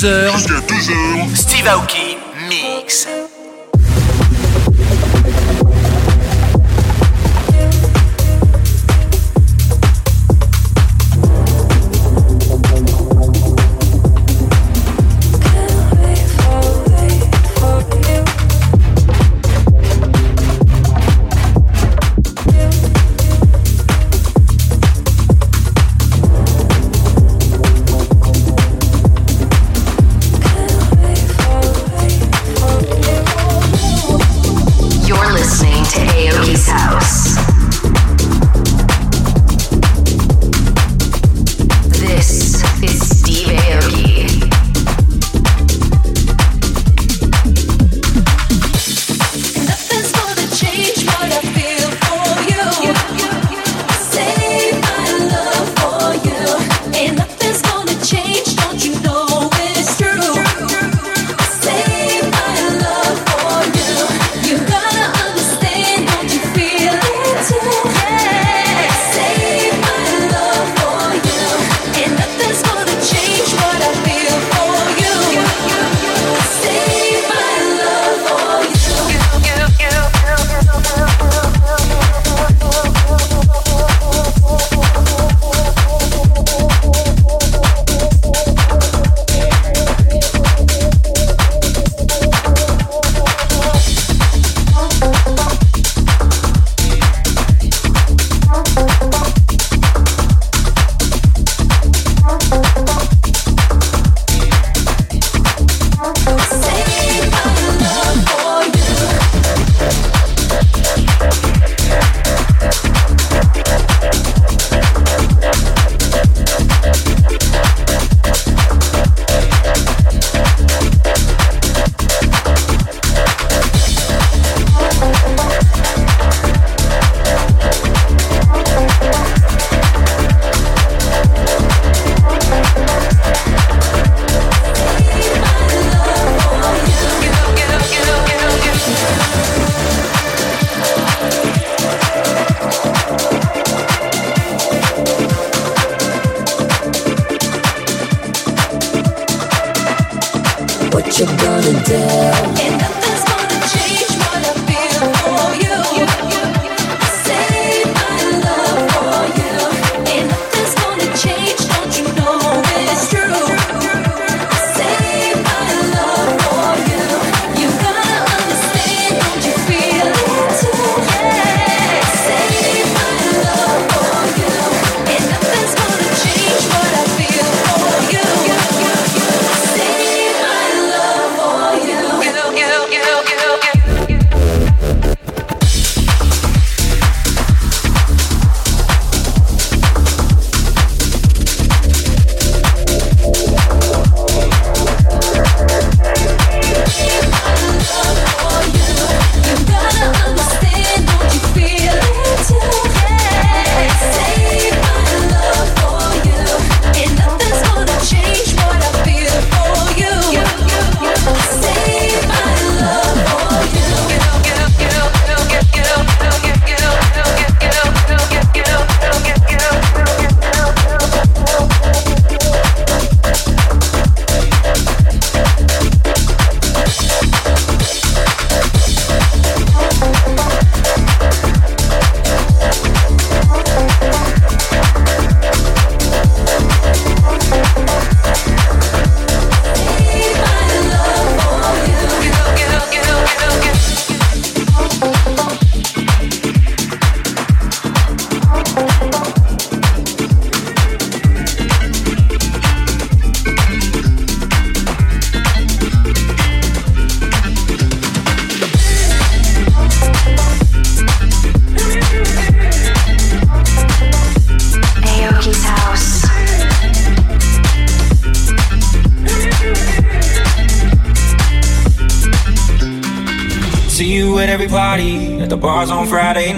22h.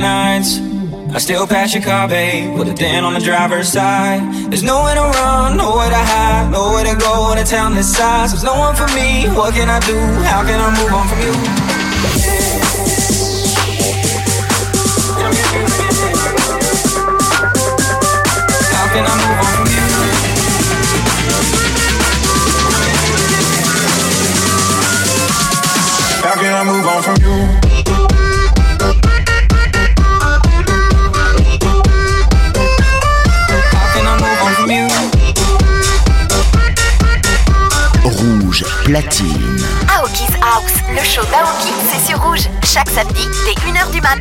Nights. I still pass your car, babe, with a dent on the driver's side. There's nowhere to run, nowhere to hide, nowhere to go in a town this size. There's no one for me, what can I do? How can I move on from you? Platine. Aoki's House, le show d'Aoki, c'est sur Rouge. Chaque samedi, dès 1h du mat.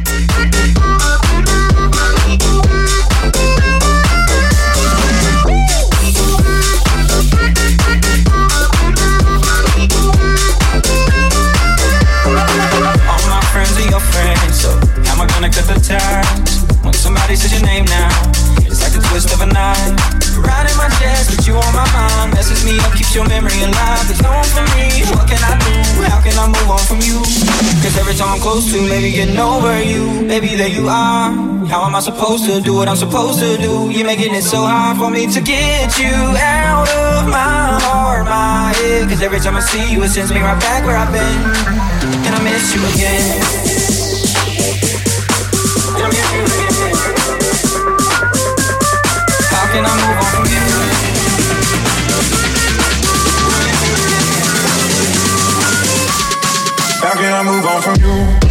All my friends are your friends, so how am I gonna cut the ties? When somebody says your name now, it's like the twist of a knife. Riding my chest, but you on my mind. Messes me up, keeps your memory alive. There's no one for me, what can I do? How can I move on from you? Cause every time I'm close to maybe getting over you, baby, there you are. How am I supposed to do what I'm supposed to do? You're making it so hard for me to get you out of my heart, my head. Cause every time I see you, it sends me right back where I've been. And I miss you again. Move on from you?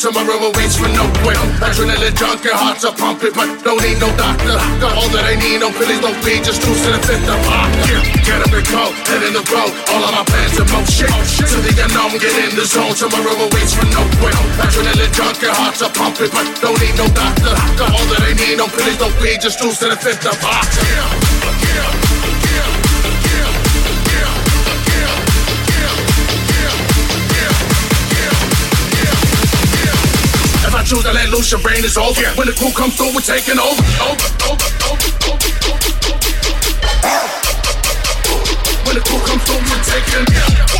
Tomorrow waits for no way. Adrenaline junkie, hearts are pumping, but don't need no doctor. Got all that I need, no pills, no weed, just cruise to the fifth of Yeah, Get up and go, head in the road, all of my plans in motion. To the unknown, get in the zone, tomorrow waits for no way. Adrenaline junkie, hearts are pumping, but don't need no doctor. Got all that I need, no pills, no weed, just cruise to the fifth of If I choose to let loose, your brain is over. When the crew comes through, we're taking over. Over, over, over, over, over. When the crew comes through, we're taking Rouge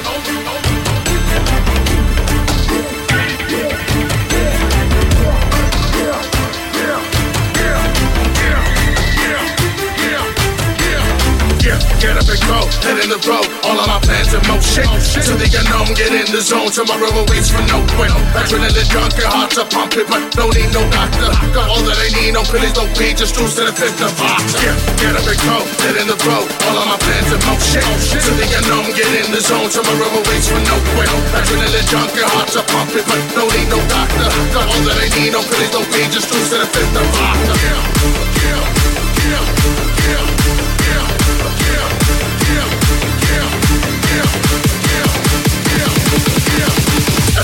Yeah, get up and go, head in the road, all of my plans in motion. To the unknown, get in the zone, tomorrow awaits for no way. Adrenaline junkie, hearts are pumping, but don't need no doctor. Got all that I need, no pills, no weed, just cruise to the fifth of Yeah, get up and go, head in the road, all of my plans in motion. To the unknown, get in the zone, tomorrow awaits for no way. Adrenaline junkie, hearts are pumping, but don't need no doctor. Got all that I need, no pills, no weed, just cruise to the fifth of yeah, yeah,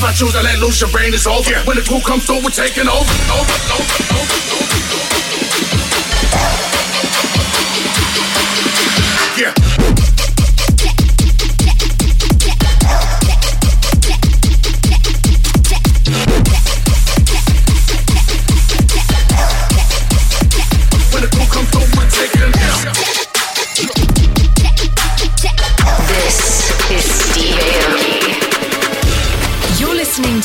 I choose to let loose, your brain is over. When the crew comes through, we're taking over. Over, over, over, over. Yeah.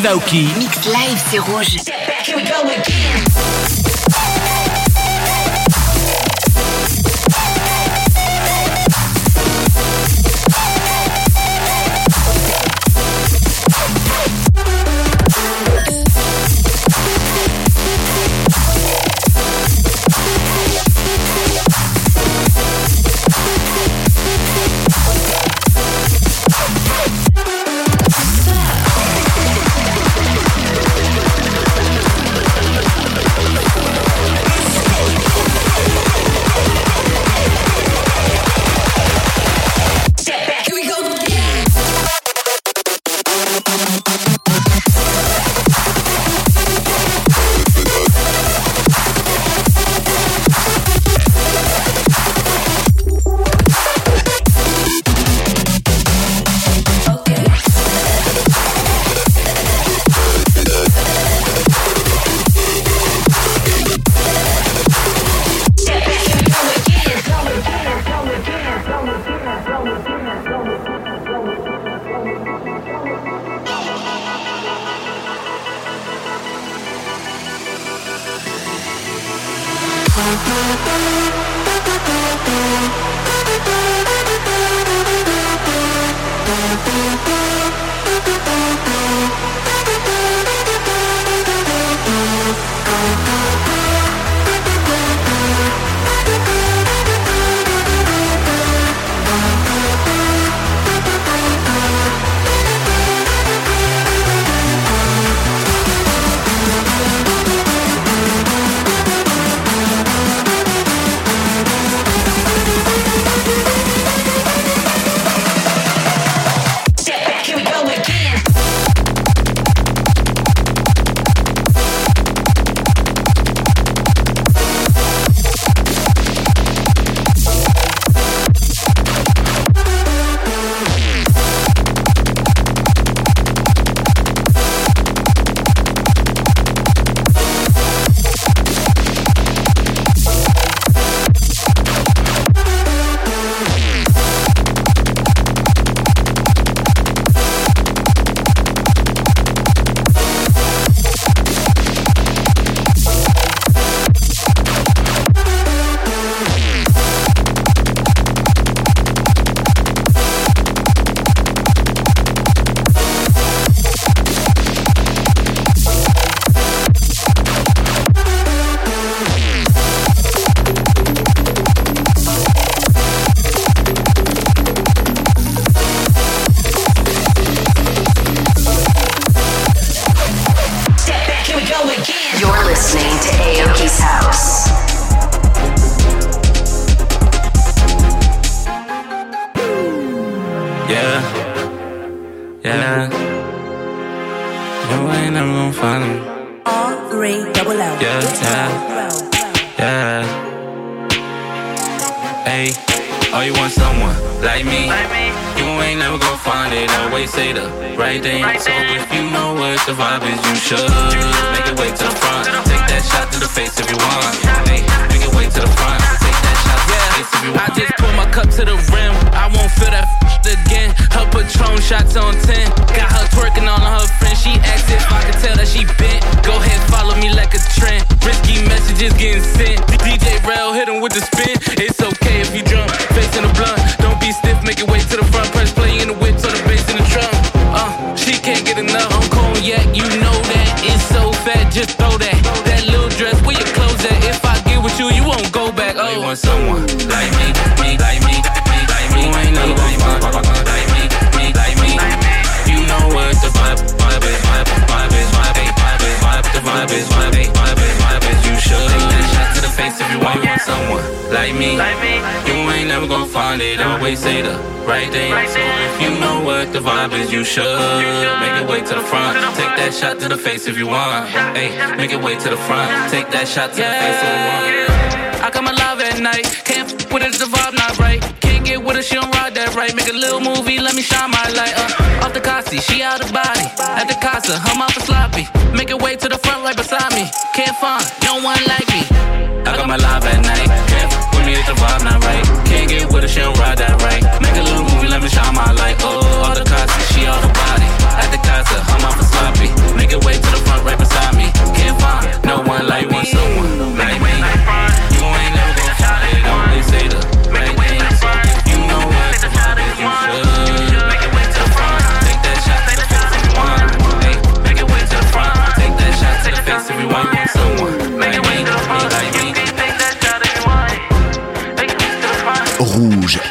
Steve Aoki. Mix live, c'est rouge. If you want. Hey, make it way to the front. Take that shot to the face if you want. I come alive at night. Can't f with it, the vibe not right. Can't get with her, she don't ride that right. Make a little movie, let me shine my light. Uh, off the Kasi, she out of body. At the casa, her mouth is sloppy. Make it way to the front right beside me. Can't find no one like me. I come alive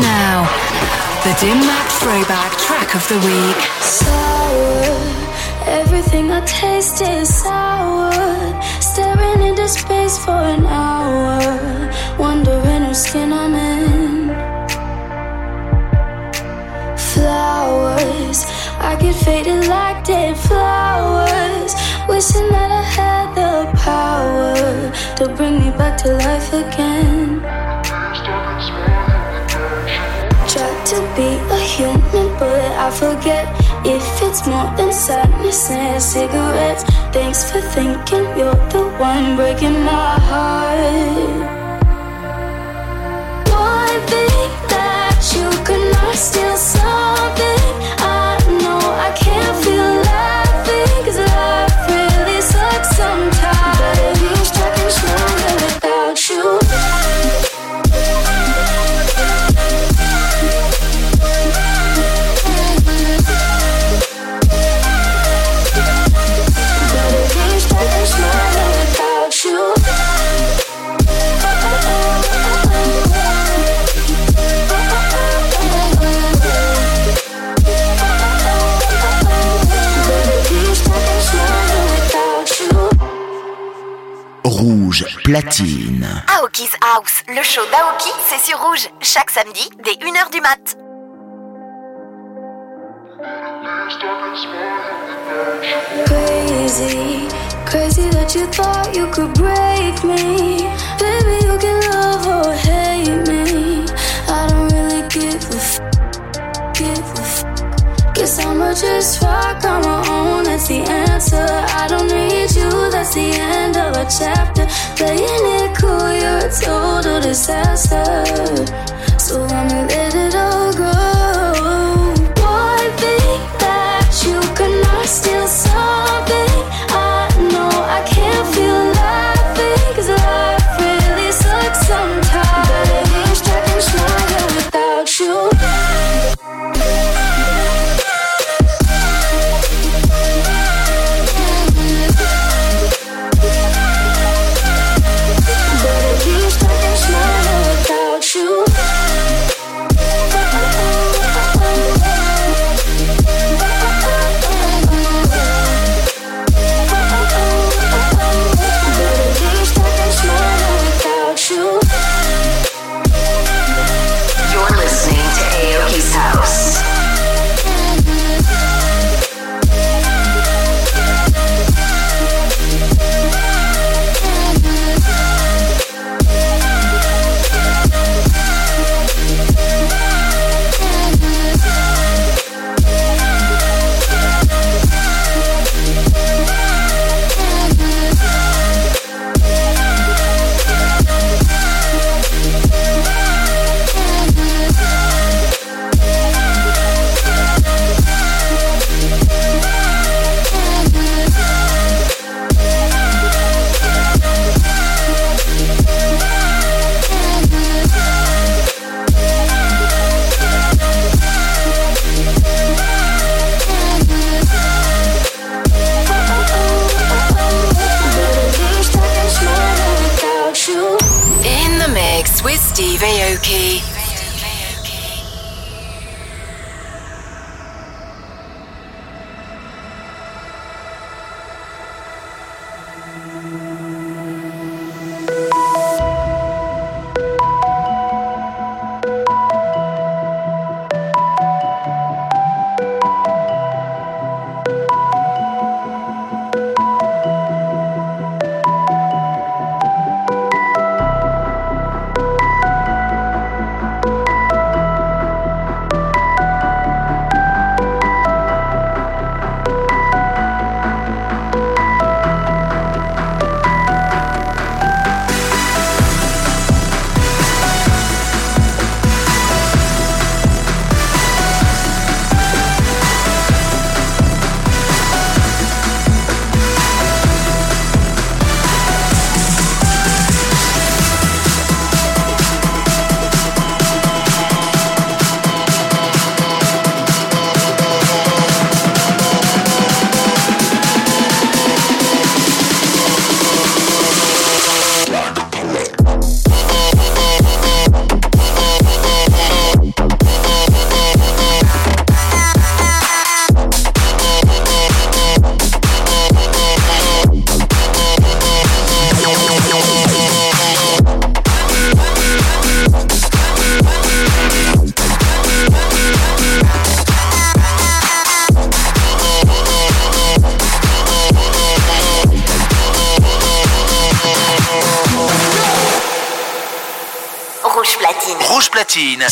now, the Dim Mak Throwback Track of the Week. Sour, everything I taste is sour. Staring into space for an hour, wondering whose skin I'm in. Flowers, I get faded like dead flowers. Wishing that I had the power to bring me back to life again. Be a human, but I forget if it's more than sadness and cigarettes. Thanks for thinking you're the one breaking my heart. One thing that you could not steal platine. Aoki's House, le show d'Aoki, c'est sur Rouge, chaque samedi dès 1h du mat. Crazy, crazy that you thought you could break me. Baby, you can love or hate me. Guess I'ma just rock on my own. That's the answer. I don't need you. That's the end of a chapter. Playing it cool, you're a total disaster. So I'ma let it all go. Steve Aoki.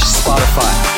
Steve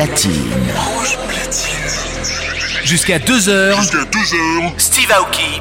Rouge platine. Jusqu'à 2h. Jusqu'à 2h. Steve Aoki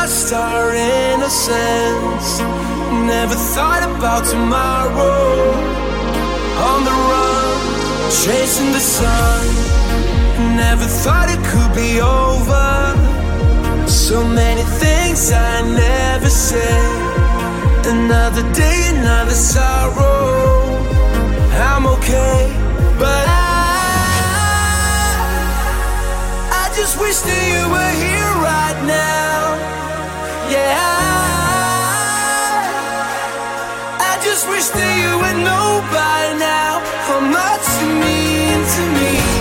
lost our innocence. Never thought about tomorrow. On the run, chasing the sun. Never thought it could be over. So many things I never said. Another day, another sorrow. I'm okay, but I, I just wish that you were here right now wish that you know by now. How much you mean to me?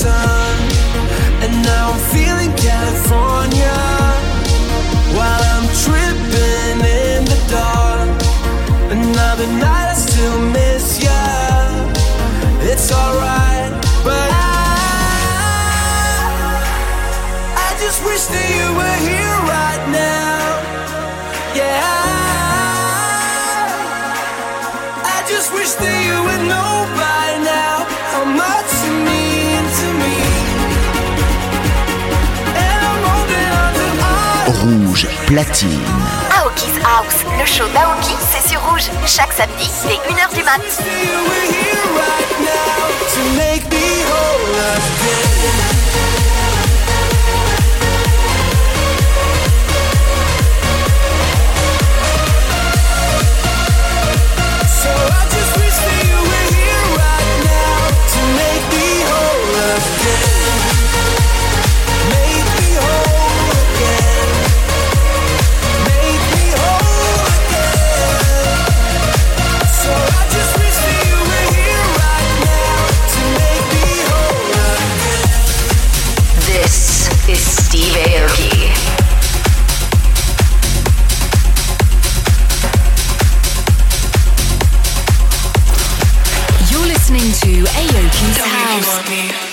sun. platine. Aoki's House, le show d'Aoki, c'est sur rouge. Chaque samedi, c'est 1h du mat. me.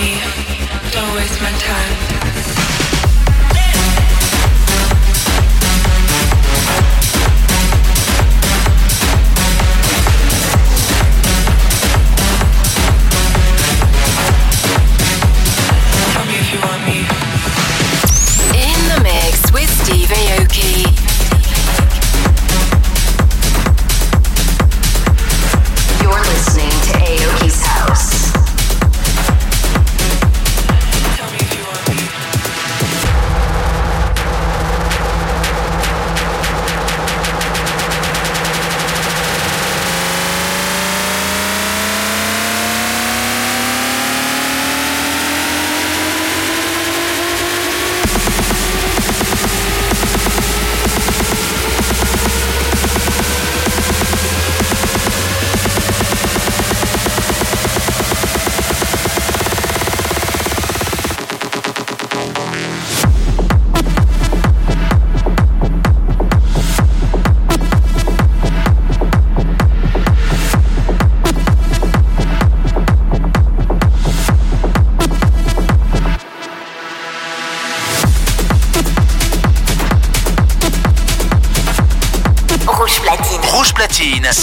me. Don't waste my time.